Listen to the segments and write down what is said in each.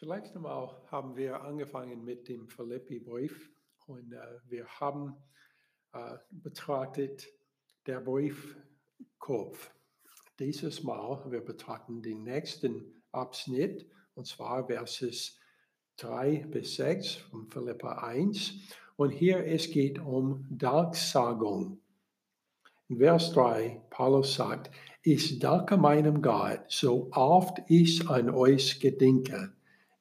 Zunächst einmal haben wir angefangen mit dem Philippi-Brief und äh, wir haben äh, betrachtet der Briefkopf. Dieses Mal, wir betrachten den nächsten Abschnitt und zwar Verses 3 bis 6 von Philippa 1. Und hier es geht um Danksagung. In Vers 3, Paulus sagt, ich danke meinem Gott, so oft ich an euch gedenke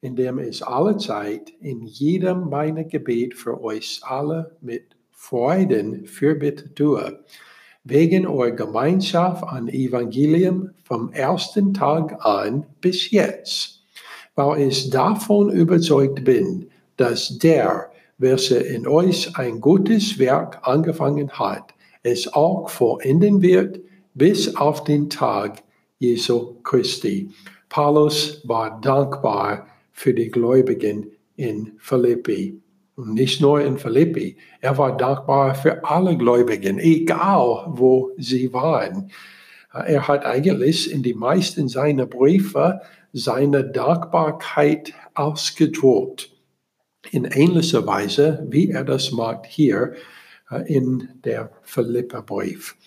indem ich alle Zeit in jedem meiner Gebet für euch alle mit Freuden Fürbitte tue, wegen eurer Gemeinschaft an Evangelium vom ersten Tag an bis jetzt, weil ich davon überzeugt bin, dass der, welcher in euch ein gutes Werk angefangen hat, es auch vollenden wird bis auf den Tag Jesu Christi. Paulus war dankbar für die Gläubigen in Philippi. Und nicht nur in Philippi, er war dankbar für alle Gläubigen, egal wo sie waren. Er hat eigentlich in die meisten seiner Briefe seine Dankbarkeit ausgedruckt. In ähnlicher Weise, wie er das macht hier äh, in der Philippa-Brief.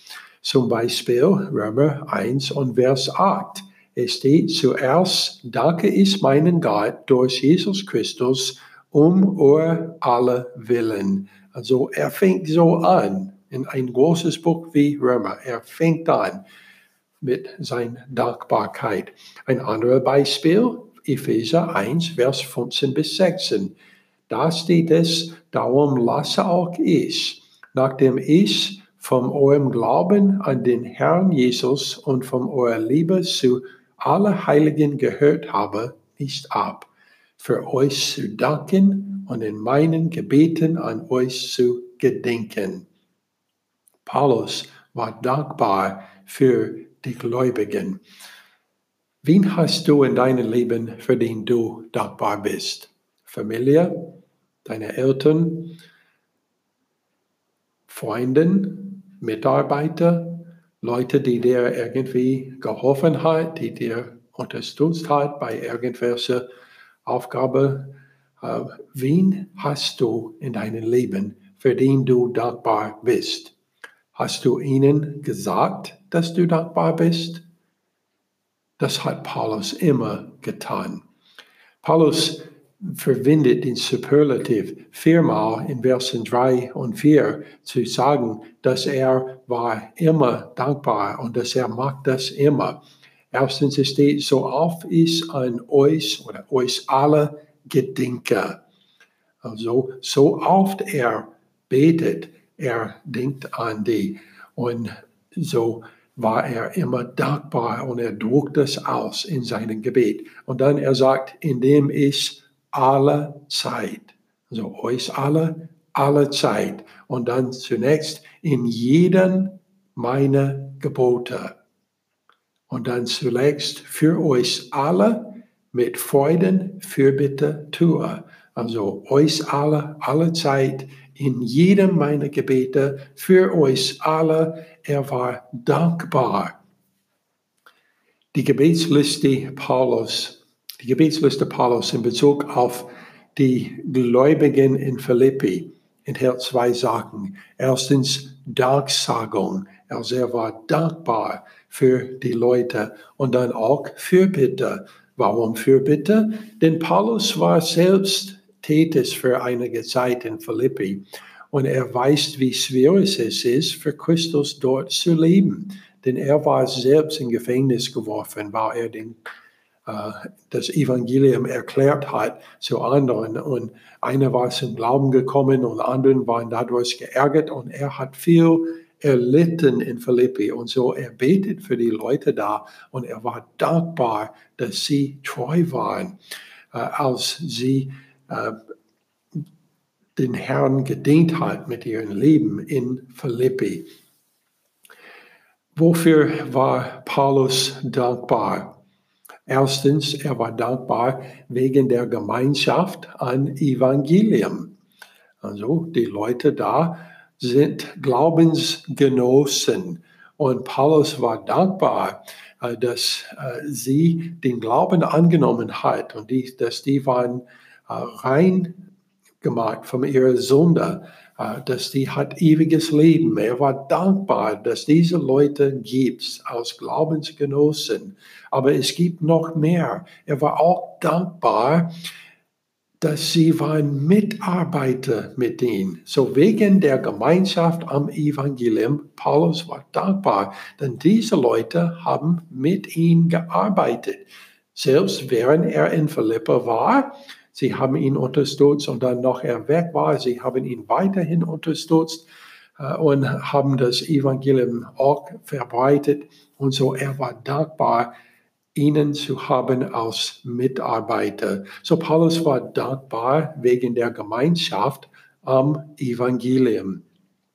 Zum Beispiel Römer 1 und Vers 8. Es steht zuerst, danke ich meinen Gott durch Jesus Christus um euer aller Willen. Also er fängt so an in ein großes Buch wie Römer. Er fängt an mit seiner Dankbarkeit. Ein anderes Beispiel, Epheser 1, Vers 15 bis 16. Da steht es, darum lasse auch ich, nachdem ich von eurem Glauben an den Herrn Jesus und von eurer Liebe zu alle Heiligen gehört habe, nicht ab, für euch zu danken und in meinen Gebeten an euch zu gedenken. Paulus war dankbar für die Gläubigen. Wen hast du in deinem Leben, für den du dankbar bist? Familie, deine Eltern, Freunden, Mitarbeiter, Leute, die dir irgendwie geholfen hat, die dir unterstützt hat bei irgendwelcher Aufgabe. Äh, wen hast du in deinem Leben, für den du dankbar bist? Hast du ihnen gesagt, dass du dankbar bist? Das hat Paulus immer getan. Paulus verwendet den Superlativ viermal in Versen 3 und 4 zu sagen, dass er war immer dankbar und dass er macht das immer. Erstens steht, so oft ich an euch oder euch alle gedenke. Also so oft er betet, er denkt an die. Und so war er immer dankbar und er druckt das aus in seinem Gebet. Und dann er sagt, indem ich alle Zeit. Also euch alle, alle Zeit. Und dann zunächst in jeden meiner Gebote. Und dann zuletzt für euch alle mit Freuden Fürbitte tue. Also euch alle, alle Zeit, in jedem meiner Gebete, für euch alle. Er war dankbar. Die Gebetsliste Paulus die Gebetsliste Paulus in Bezug auf die Gläubigen in Philippi enthält zwei Sachen. Erstens Danksagung. Also er war dankbar für die Leute und dann auch Fürbitte. Warum Fürbitte? Denn Paulus war selbst tätig für einige Zeit in Philippi und er weiß, wie schwierig es ist, für Christus dort zu leben. Denn er war selbst in Gefängnis geworfen, weil er den das Evangelium erklärt hat zu anderen. Und einer war zum Glauben gekommen und anderen waren dadurch geärgert und er hat viel erlitten in Philippi. Und so er betet für die Leute da und er war dankbar, dass sie treu waren, äh, als sie äh, den Herrn gedient hat mit ihrem Leben in Philippi. Wofür war Paulus dankbar? Erstens, er war dankbar wegen der Gemeinschaft an Evangelium. Also die Leute da sind Glaubensgenossen. Und Paulus war dankbar, äh, dass äh, sie den Glauben angenommen hat und dass die waren äh, rein gemacht von ihrer Sünde, dass die hat ewiges Leben. Er war dankbar, dass diese Leute gibt als Glaubensgenossen. Aber es gibt noch mehr. Er war auch dankbar, dass sie waren Mitarbeiter mit ihnen. So wegen der Gemeinschaft am Evangelium, Paulus war dankbar, denn diese Leute haben mit ihm gearbeitet. Selbst während er in Philippa war, sie haben ihn unterstützt und dann noch er weg war, sie haben ihn weiterhin unterstützt äh, und haben das Evangelium auch verbreitet. Und so er war dankbar, ihnen zu haben als Mitarbeiter. So Paulus war dankbar wegen der Gemeinschaft am Evangelium.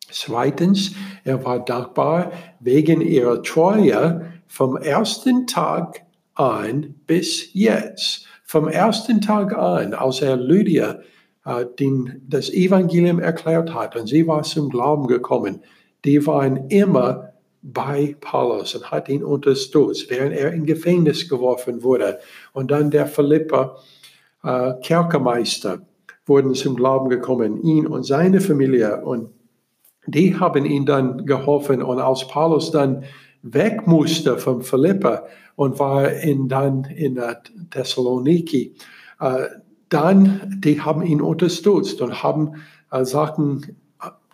Zweitens, er war dankbar wegen ihrer Treue vom ersten Tag an bis jetzt. Vom ersten Tag an, als er Lydia äh, den, das Evangelium erklärt hat und sie war zum Glauben gekommen, die waren immer bei Paulus und hat ihn unterstützt, während er in Gefängnis geworfen wurde. Und dann der Philippa äh, Kerkermeister wurden zum Glauben gekommen, ihn und seine Familie. Und die haben ihm dann geholfen. Und als Paulus dann weg musste von Philippa und war in, dann in Thessaloniki, äh, dann, die haben ihn unterstützt und haben äh, Sachen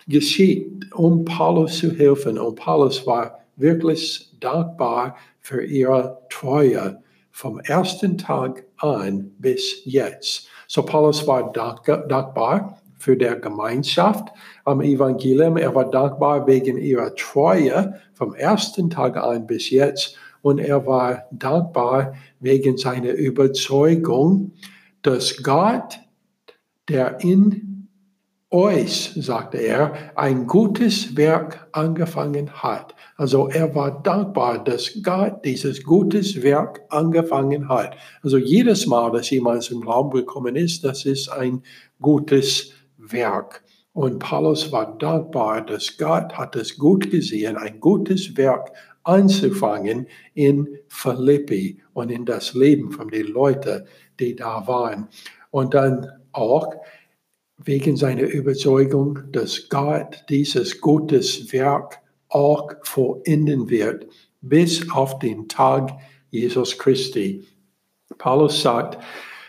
geschieht, um Paulus zu helfen. Und Paulus war wirklich dankbar für ihre Treue vom ersten Tag an bis jetzt. So Paulus war dankbar für die Gemeinschaft am Evangelium. Er war dankbar wegen ihrer Treue vom ersten Tag an bis jetzt. Und er war dankbar wegen seiner Überzeugung, dass Gott, der in euch, sagte er, ein gutes Werk angefangen hat. Also er war dankbar, dass Gott dieses gutes Werk angefangen hat. Also jedes Mal, dass jemand zum Glauben gekommen ist, das ist ein gutes Werk. Und Paulus war dankbar, dass Gott hat es gut gesehen, ein gutes Werk anzufangen in Philippi und in das Leben von den Leuten, die da waren. Und dann auch wegen seiner Überzeugung, dass Gott dieses gutes Werk auch vollenden wird, bis auf den Tag Jesus Christi. Paulus sagt,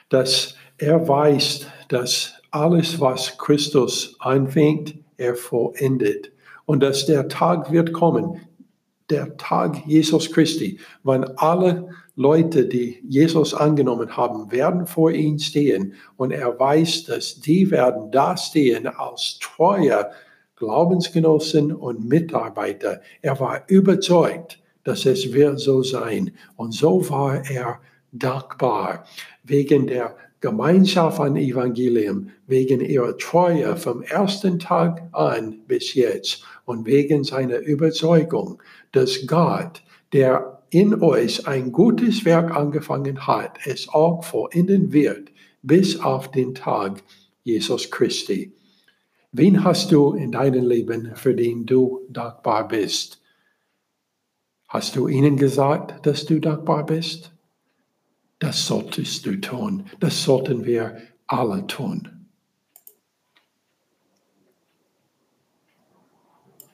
dass er weiß, dass alles, was Christus anfängt, er vollendet. Und dass der Tag wird kommen, der Tag Jesus Christi, wann alle Leute, die Jesus angenommen haben, werden vor ihm stehen und er weiß, dass die werden da stehen als treue Glaubensgenossen und Mitarbeiter. Er war überzeugt, dass es wird so sein und so war er dankbar wegen der Gemeinschaft an Evangelium, wegen ihrer Treue vom ersten Tag an bis jetzt und wegen seiner Überzeugung, dass Gott, der in euch ein gutes Werk angefangen hat, es auch vollenden wird, bis auf den Tag Jesus Christi. Wen hast du in deinem Leben, für den du dankbar bist? Hast du ihnen gesagt, dass du dankbar bist? Das solltest du tun. Das sollten wir alle tun.